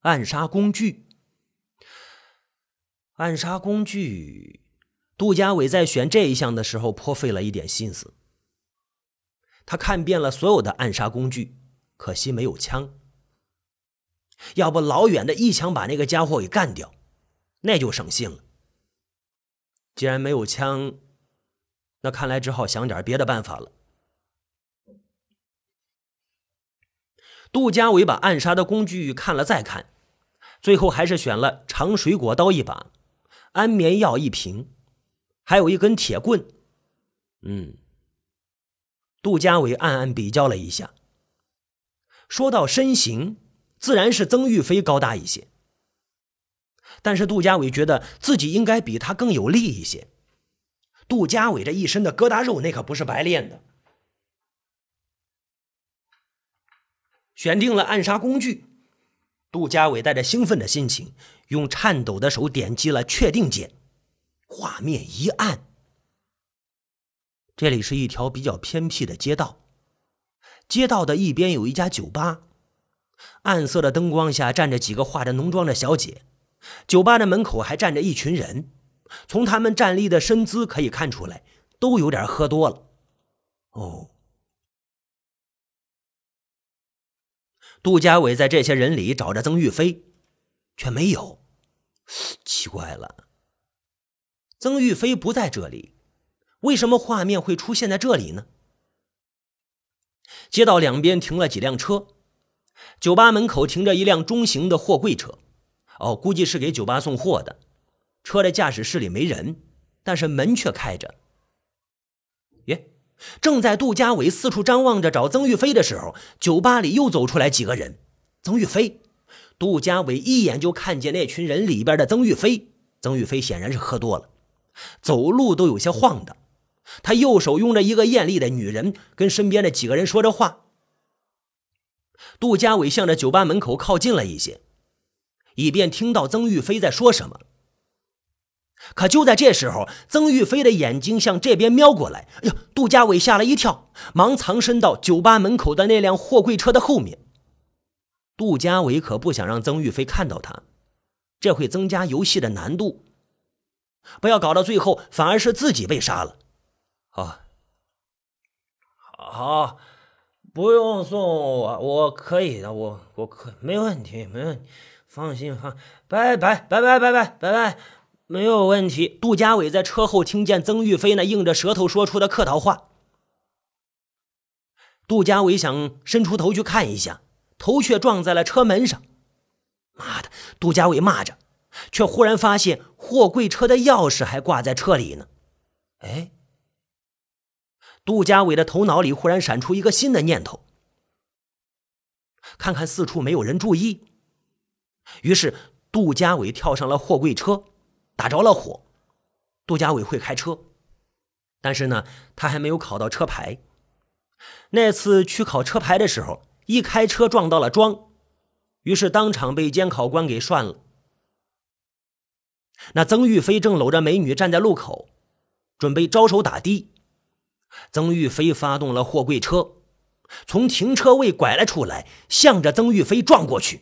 暗杀工具。暗杀工具，杜家伟在选这一项的时候颇费了一点心思。他看遍了所有的暗杀工具，可惜没有枪。要不老远的一枪把那个家伙给干掉，那就省心了。既然没有枪，那看来只好想点别的办法了。杜家伟把暗杀的工具看了再看，最后还是选了长水果刀一把，安眠药一瓶，还有一根铁棍。嗯，杜家伟暗暗比较了一下，说到身形，自然是曾玉飞高大一些，但是杜家伟觉得自己应该比他更有力一些。杜家伟这一身的疙瘩肉，那可不是白练的。选定了暗杀工具，杜家伟带着兴奋的心情，用颤抖的手点击了确定键，画面一暗。这里是一条比较偏僻的街道，街道的一边有一家酒吧，暗色的灯光下站着几个化着浓妆的小姐，酒吧的门口还站着一群人，从他们站立的身姿可以看出来，都有点喝多了。哦。杜家伟在这些人里找着曾玉飞，却没有。奇怪了，曾玉飞不在这里，为什么画面会出现在这里呢？街道两边停了几辆车，酒吧门口停着一辆中型的货柜车，哦，估计是给酒吧送货的。车的驾驶室里没人，但是门却开着。正在杜家伟四处张望着找曾玉飞的时候，酒吧里又走出来几个人。曾玉飞，杜家伟一眼就看见那群人里边的曾玉飞。曾玉飞显然是喝多了，走路都有些晃荡。他右手拥着一个艳丽的女人，跟身边的几个人说着话。杜家伟向着酒吧门口靠近了一些，以便听到曾玉飞在说什么。可就在这时候，曾玉飞的眼睛向这边瞄过来。哎呀，杜家伟吓了一跳，忙藏身到酒吧门口的那辆货柜车的后面。杜家伟可不想让曾玉飞看到他，这会增加游戏的难度，不要搞到最后反而是自己被杀了。啊，好，不用送我，我可以的，我我可没问题，没问题，放心放，拜拜拜拜拜拜拜拜。没有问题。杜家伟在车后听见曾玉飞那硬着舌头说出的客套话。杜家伟想伸出头去看一下，头却撞在了车门上。妈的！杜家伟骂着，却忽然发现货柜车的钥匙还挂在车里呢。哎！杜家伟的头脑里忽然闪出一个新的念头：看看四处没有人注意。于是，杜家伟跳上了货柜车。打着了火，杜家伟会开车，但是呢，他还没有考到车牌。那次去考车牌的时候，一开车撞到了桩，于是当场被监考官给涮了。那曾玉飞正搂着美女站在路口，准备招手打的。曾玉飞发动了货柜车，从停车位拐了出来，向着曾玉飞撞过去。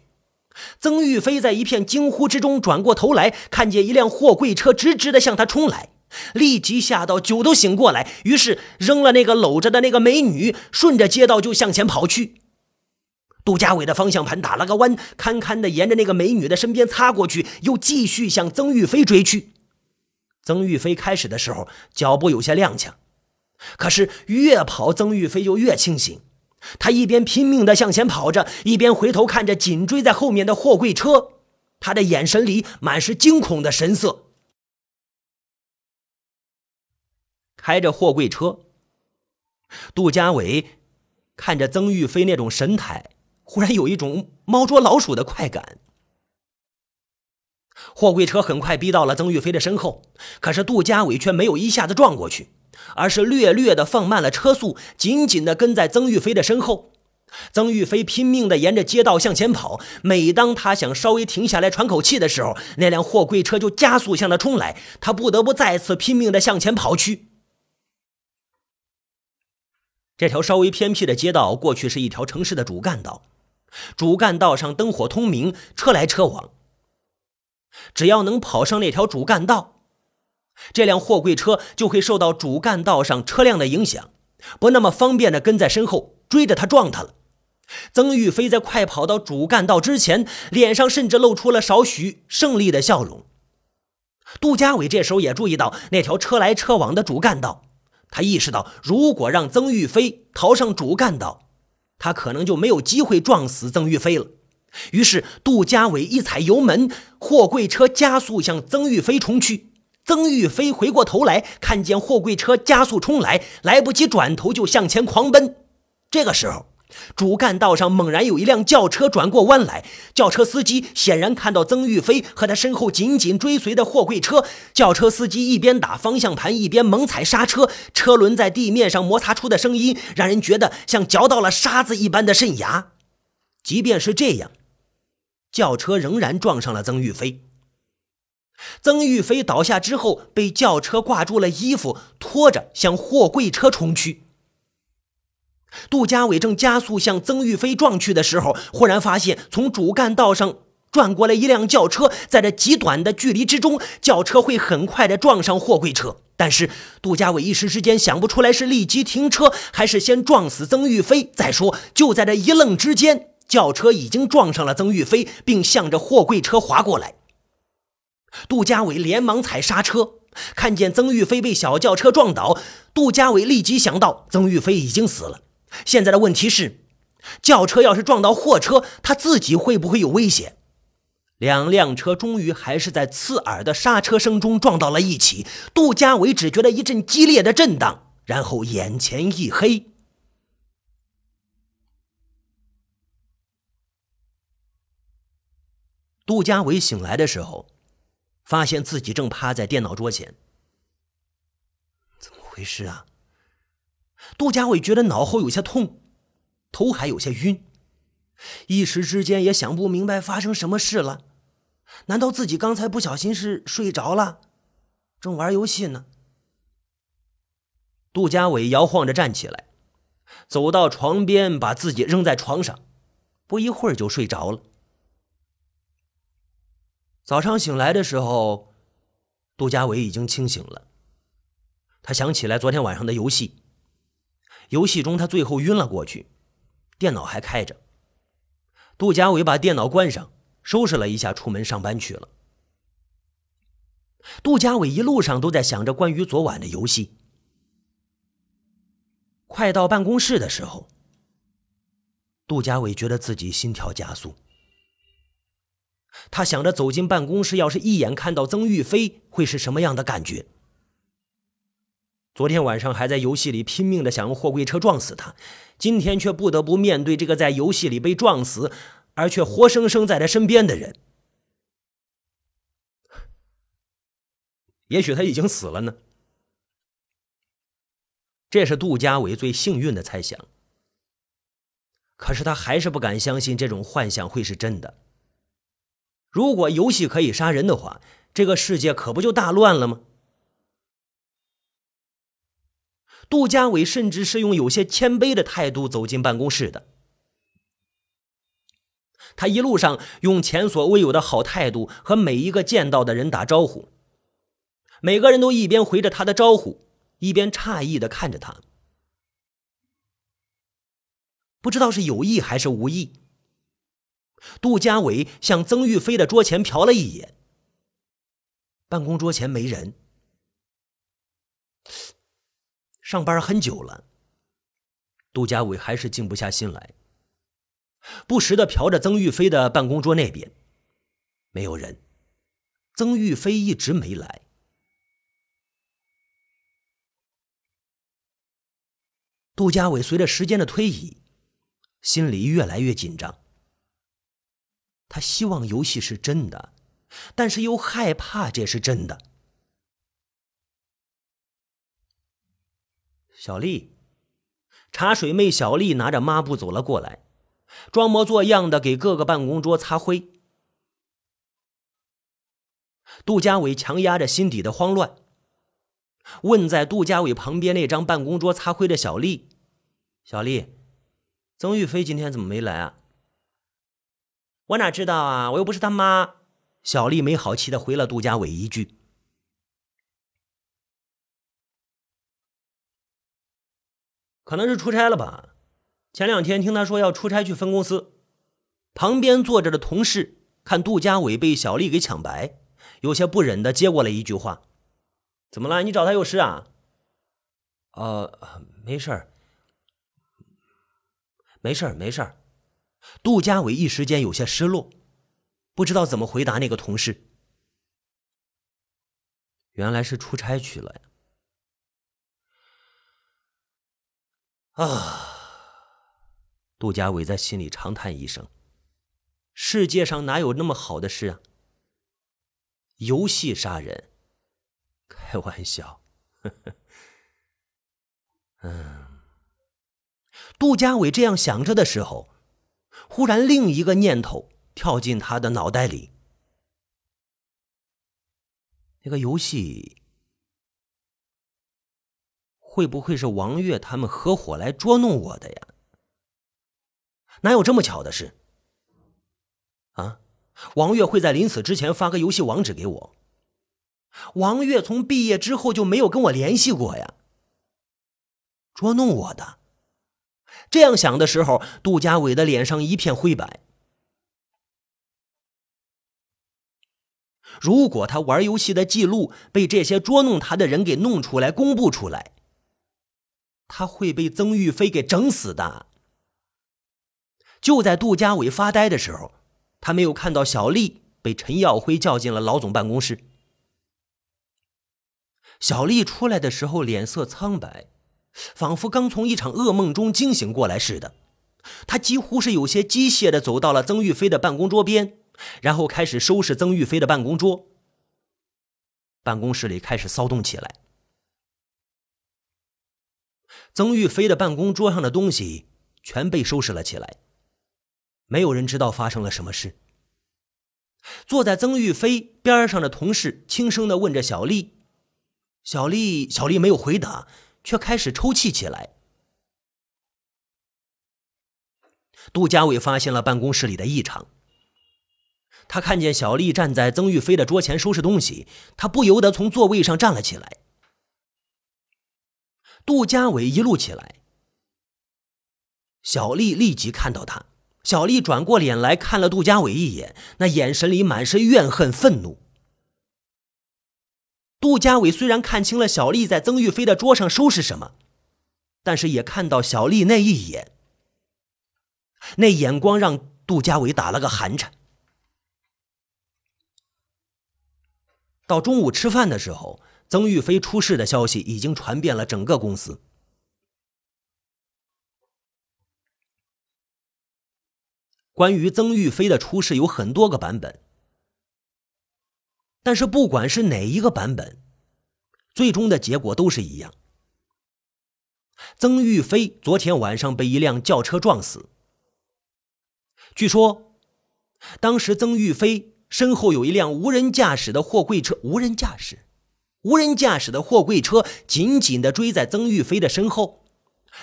曾玉飞在一片惊呼之中转过头来，看见一辆货柜车直直的向他冲来，立即吓到酒都醒过来，于是扔了那个搂着的那个美女，顺着街道就向前跑去。杜家伟的方向盘打了个弯，堪堪的沿着那个美女的身边擦过去，又继续向曾玉飞追去。曾玉飞开始的时候脚步有些踉跄，可是越跑曾玉飞就越清醒。他一边拼命的向前跑着，一边回头看着紧追在后面的货柜车，他的眼神里满是惊恐的神色。开着货柜车，杜家伟看着曾玉飞那种神态，忽然有一种猫捉老鼠的快感。货柜车很快逼到了曾玉飞的身后，可是杜家伟却没有一下子撞过去。而是略略的放慢了车速，紧紧的跟在曾玉飞的身后。曾玉飞拼命的沿着街道向前跑，每当他想稍微停下来喘口气的时候，那辆货柜车就加速向他冲来，他不得不再次拼命的向前跑去。这条稍微偏僻的街道，过去是一条城市的主干道，主干道上灯火通明，车来车往。只要能跑上那条主干道，这辆货柜车就会受到主干道上车辆的影响，不那么方便的跟在身后追着他撞他了。曾玉飞在快跑到主干道之前，脸上甚至露出了少许胜利的笑容。杜家伟这时候也注意到那条车来车往的主干道，他意识到，如果让曾玉飞逃上主干道，他可能就没有机会撞死曾玉飞了。于是，杜家伟一踩油门，货柜车加速向曾玉飞冲去。曾玉飞回过头来，看见货柜车加速冲来，来不及转头就向前狂奔。这个时候，主干道上猛然有一辆轿车转过弯来，轿车司机显然看到曾玉飞和他身后紧紧追随的货柜车。轿车司机一边打方向盘，一边猛踩刹车，车轮在地面上摩擦出的声音，让人觉得像嚼到了沙子一般的渗牙。即便是这样，轿车仍然撞上了曾玉飞。曾玉飞倒下之后，被轿车挂住了衣服，拖着向货柜车冲去。杜家伟正加速向曾玉飞撞去的时候，忽然发现从主干道上转过来一辆轿车，在这极短的距离之中，轿车会很快的撞上货柜车。但是杜家伟一时之间想不出来是立即停车，还是先撞死曾玉飞再说。就在这一愣之间，轿车已经撞上了曾玉飞，并向着货柜车划过来。杜家伟连忙踩刹车，看见曾玉飞被小轿车撞倒，杜家伟立即想到曾玉飞已经死了。现在的问题是，轿车要是撞到货车，他自己会不会有危险？两辆车终于还是在刺耳的刹车声中撞到了一起。杜家伟只觉得一阵激烈的震荡，然后眼前一黑。杜家伟醒来的时候，发现自己正趴在电脑桌前。怎么回事啊？杜家伟觉得脑后有些痛，头还有些晕，一时之间也想不明白发生什么事了。难道自己刚才不小心是睡着了，正玩游戏呢？杜家伟摇晃着站起来，走到床边，把自己扔在床上，不一会儿就睡着了。早上醒来的时候，杜佳伟已经清醒了。他想起来昨天晚上的游戏。游戏中，他最后晕了过去，电脑还开着。杜佳伟把电脑关上，收拾了一下，出门上班去了。杜家伟一路上都在想着关于昨晚的游戏。快到办公室的时候，杜家伟觉得自己心跳加速。他想着走进办公室，要是一眼看到曾玉飞，会是什么样的感觉？昨天晚上还在游戏里拼命的想用货柜车撞死他，今天却不得不面对这个在游戏里被撞死，而却活生生在他身边的人。也许他已经死了呢。这是杜家伟最幸运的猜想。可是他还是不敢相信这种幻想会是真的。如果游戏可以杀人的话，这个世界可不就大乱了吗？杜家伟甚至是用有些谦卑的态度走进办公室的。他一路上用前所未有的好态度和每一个见到的人打招呼，每个人都一边回着他的招呼，一边诧异的看着他。不知道是有意还是无意，杜家伟向曾玉飞的桌前瞟了一眼，办公桌前没人。上班很久了，杜家伟还是静不下心来，不时的瞟着曾玉飞的办公桌那边，没有人。曾玉飞一直没来。杜家伟随着时间的推移，心里越来越紧张。他希望游戏是真的，但是又害怕这是真的。小丽，茶水妹小丽拿着抹布走了过来，装模作样的给各个办公桌擦灰。杜家伟强压着心底的慌乱，问在杜家伟旁边那张办公桌擦灰的小丽：“小丽，曾玉飞今天怎么没来啊？”我哪知道啊？我又不是他妈。小丽没好气的回了杜家伟一句：“可能是出差了吧？前两天听他说要出差去分公司。”旁边坐着的同事看杜家伟被小丽给抢白，有些不忍的接过了一句话：“怎么了？你找他有事啊？”“呃，没事儿，没事儿，没事儿。”杜家伟一时间有些失落，不知道怎么回答那个同事。原来是出差去了呀！啊，杜家伟在心里长叹一声：“世界上哪有那么好的事啊？游戏杀人？开玩笑！”呵呵。嗯，杜家伟这样想着的时候。忽然，另一个念头跳进他的脑袋里：那个游戏会不会是王月他们合伙来捉弄我的呀？哪有这么巧的事？啊，王月会在临死之前发个游戏网址给我？王月从毕业之后就没有跟我联系过呀？捉弄我的？这样想的时候，杜家伟的脸上一片灰白。如果他玩游戏的记录被这些捉弄他的人给弄出来、公布出来，他会被曾玉飞给整死的。就在杜家伟发呆的时候，他没有看到小丽被陈耀辉叫进了老总办公室。小丽出来的时候，脸色苍白。仿佛刚从一场噩梦中惊醒过来似的，他几乎是有些机械的走到了曾玉飞的办公桌边，然后开始收拾曾玉飞的办公桌。办公室里开始骚动起来。曾玉飞的办公桌上的东西全被收拾了起来，没有人知道发生了什么事。坐在曾玉飞边上的同事轻声的问着小丽，小丽，小丽没有回答。却开始抽泣起来。杜家伟发现了办公室里的异常，他看见小丽站在曾玉飞的桌前收拾东西，他不由得从座位上站了起来。杜家伟一路起来，小丽立即看到他，小丽转过脸来看了杜家伟一眼，那眼神里满是怨恨、愤怒。杜家伟虽然看清了小丽在曾玉飞的桌上收拾什么，但是也看到小丽那一眼，那眼光让杜家伟打了个寒颤。到中午吃饭的时候，曾玉飞出事的消息已经传遍了整个公司。关于曾玉飞的出事有很多个版本。但是不管是哪一个版本，最终的结果都是一样。曾玉飞昨天晚上被一辆轿车撞死。据说，当时曾玉飞身后有一辆无人驾驶的货柜车，无人驾驶，无人驾驶的货柜车紧紧的追在曾玉飞的身后。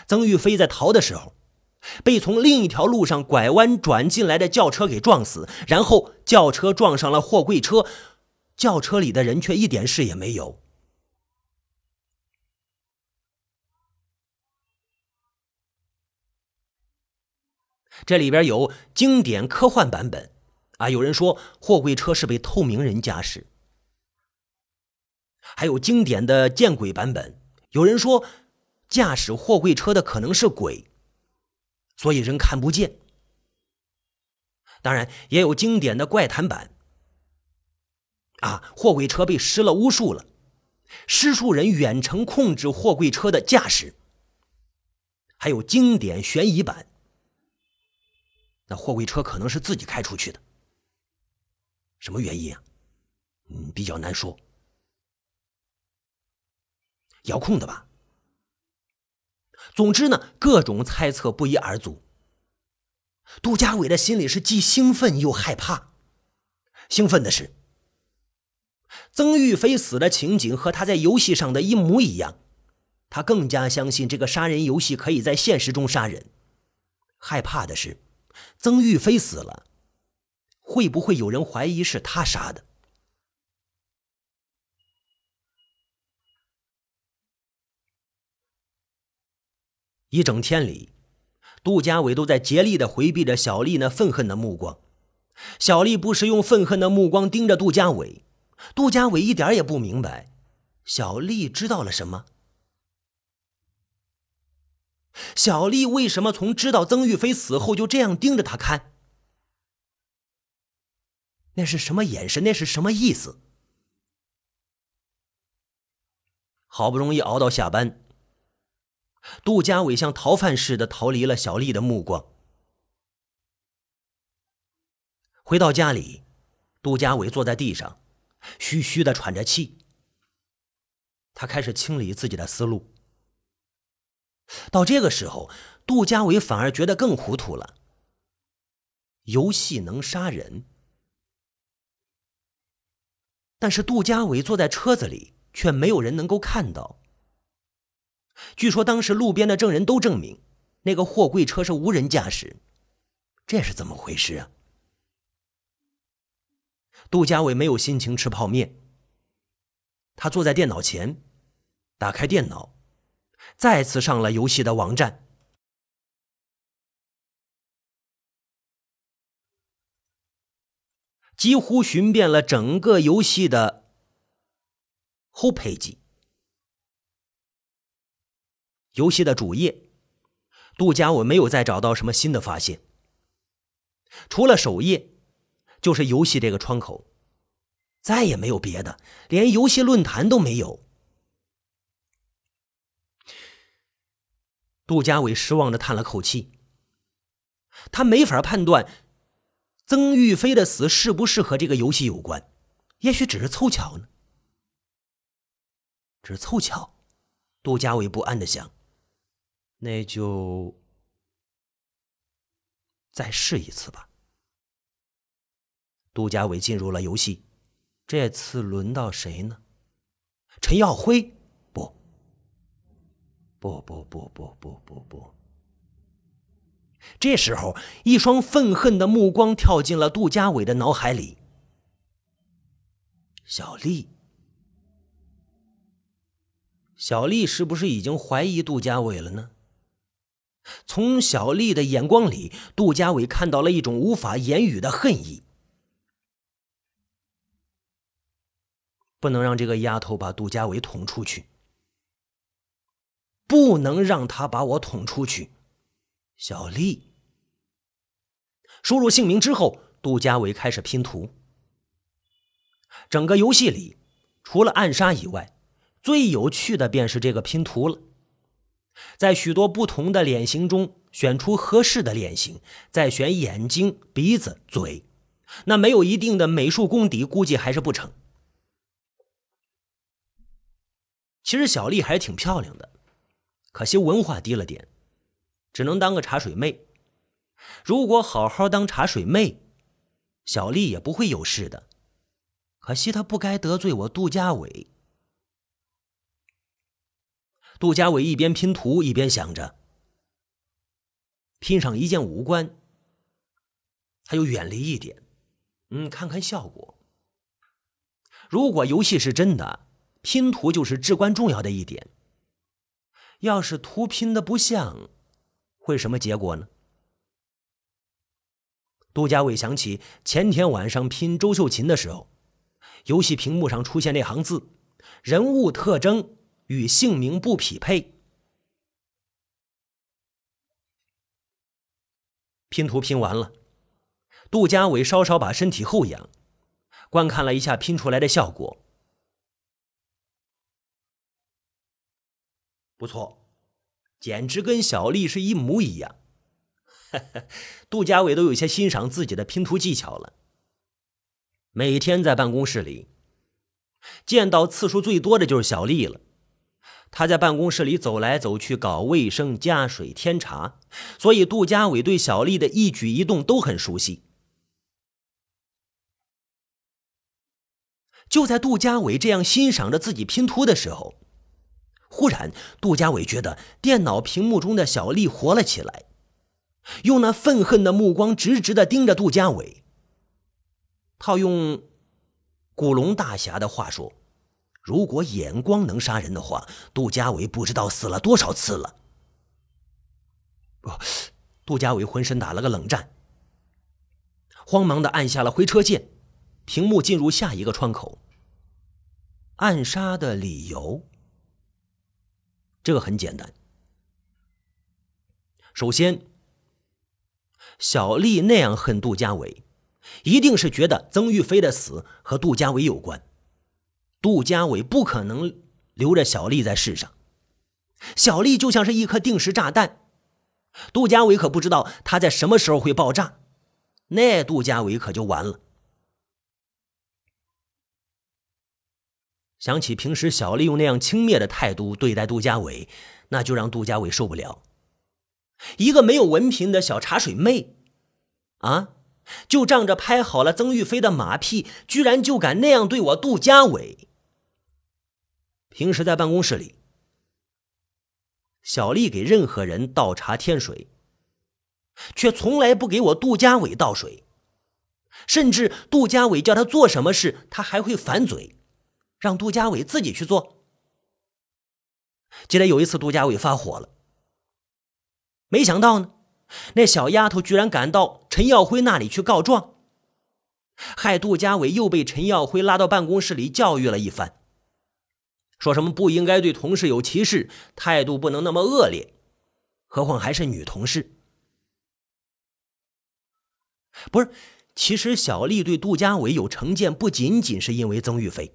曾玉飞在逃的时候，被从另一条路上拐弯转进来的轿车给撞死，然后轿车撞上了货柜车。轿车里的人却一点事也没有。这里边有经典科幻版本，啊，有人说货柜车是被透明人驾驶；还有经典的见鬼版本，有人说驾驶货柜车的可能是鬼，所以人看不见。当然，也有经典的怪谈版。啊！货柜车被施了巫术了，施术人远程控制货柜车的驾驶。还有经典悬疑版，那货柜车可能是自己开出去的，什么原因啊？嗯，比较难说。遥控的吧。总之呢，各种猜测不一而足。杜家伟的心里是既兴奋又害怕。兴奋的是。曾玉飞死的情景和他在游戏上的一模一样，他更加相信这个杀人游戏可以在现实中杀人。害怕的是，曾玉飞死了，会不会有人怀疑是他杀的？一整天里，杜家伟都在竭力的回避着小丽那愤恨的目光。小丽不时用愤恨的目光盯着杜家伟，杜家伟一点也不明白，小丽知道了什么。小丽为什么从知道曾玉飞死后就这样盯着他看？那是什么眼神？那是什么意思？好不容易熬到下班，杜家伟像逃犯似的逃离了小丽的目光。回到家里，杜家伟坐在地上，嘘嘘的喘着气。他开始清理自己的思路。到这个时候，杜家伟反而觉得更糊涂了。游戏能杀人，但是杜家伟坐在车子里，却没有人能够看到。据说当时路边的证人都证明，那个货柜车是无人驾驶，这是怎么回事啊？杜家伟没有心情吃泡面。他坐在电脑前，打开电脑，再次上了游戏的网站，几乎寻遍了整个游戏的后配机。游戏的主页，杜家伟没有再找到什么新的发现，除了首页。就是游戏这个窗口，再也没有别的，连游戏论坛都没有。杜家伟失望的叹了口气，他没法判断曾玉飞的死是不是和这个游戏有关，也许只是凑巧呢。只是凑巧，杜家伟不安的想，那就再试一次吧。杜家伟进入了游戏，这次轮到谁呢？陈耀辉？不，不不不不不不不。这时候，一双愤恨的目光跳进了杜家伟的脑海里。小丽，小丽是不是已经怀疑杜家伟了呢？从小丽的眼光里，杜家伟看到了一种无法言语的恨意。不能让这个丫头把杜家伟捅出去，不能让他把我捅出去。小丽，输入姓名之后，杜家伟开始拼图。整个游戏里，除了暗杀以外，最有趣的便是这个拼图了。在许多不同的脸型中选出合适的脸型，再选眼睛、鼻子、嘴，那没有一定的美术功底，估计还是不成。其实小丽还是挺漂亮的，可惜文化低了点，只能当个茶水妹。如果好好当茶水妹，小丽也不会有事的。可惜她不该得罪我杜家伟。杜家伟一边拼图一边想着，拼上一件五官，他又远离一点，嗯，看看效果。如果游戏是真的。拼图就是至关重要的一点。要是图拼的不像，会什么结果呢？杜家伟想起前天晚上拼周秀琴的时候，游戏屏幕上出现那行字：“人物特征与姓名不匹配。”拼图拼完了，杜家伟稍稍把身体后仰，观看了一下拼出来的效果。不错，简直跟小丽是一模一样。杜家伟都有些欣赏自己的拼图技巧了。每天在办公室里，见到次数最多的就是小丽了。她在办公室里走来走去，搞卫生、加水、添茶，所以杜家伟对小丽的一举一动都很熟悉。就在杜家伟这样欣赏着自己拼图的时候。突然，杜家伟觉得电脑屏幕中的小丽活了起来，用那愤恨的目光直直的盯着杜家伟。套用古龙大侠的话说，如果眼光能杀人的话，杜家伟不知道死了多少次了。杜家伟浑身打了个冷战，慌忙的按下了回车键，屏幕进入下一个窗口。暗杀的理由，这个很简单。首先，小丽那样恨杜家伟，一定是觉得曾玉飞的死和杜家伟有关。杜家伟不可能留着小丽在世上，小丽就像是一颗定时炸弹。杜家伟可不知道他在什么时候会爆炸，那杜家伟可就完了。想起平时小丽用那样轻蔑的态度对待杜家伟，那就让杜家伟受不了。一个没有文凭的小茶水妹，啊，就仗着拍好了曾玉飞的马屁，居然就敢那样对我杜家伟。平时在办公室里。小丽给任何人倒茶添水，却从来不给我杜家伟倒水，甚至杜家伟叫他做什么事，他还会反嘴，让杜家伟自己去做。记得有一次，杜家伟发火了，没想到呢，那小丫头居然赶到陈耀辉那里去告状，害杜家伟又被陈耀辉拉到办公室里教育了一番。说什么不应该对同事有歧视，态度不能那么恶劣，何况还是女同事。不是，其实小丽对杜家伟有成见，不仅仅是因为曾玉飞。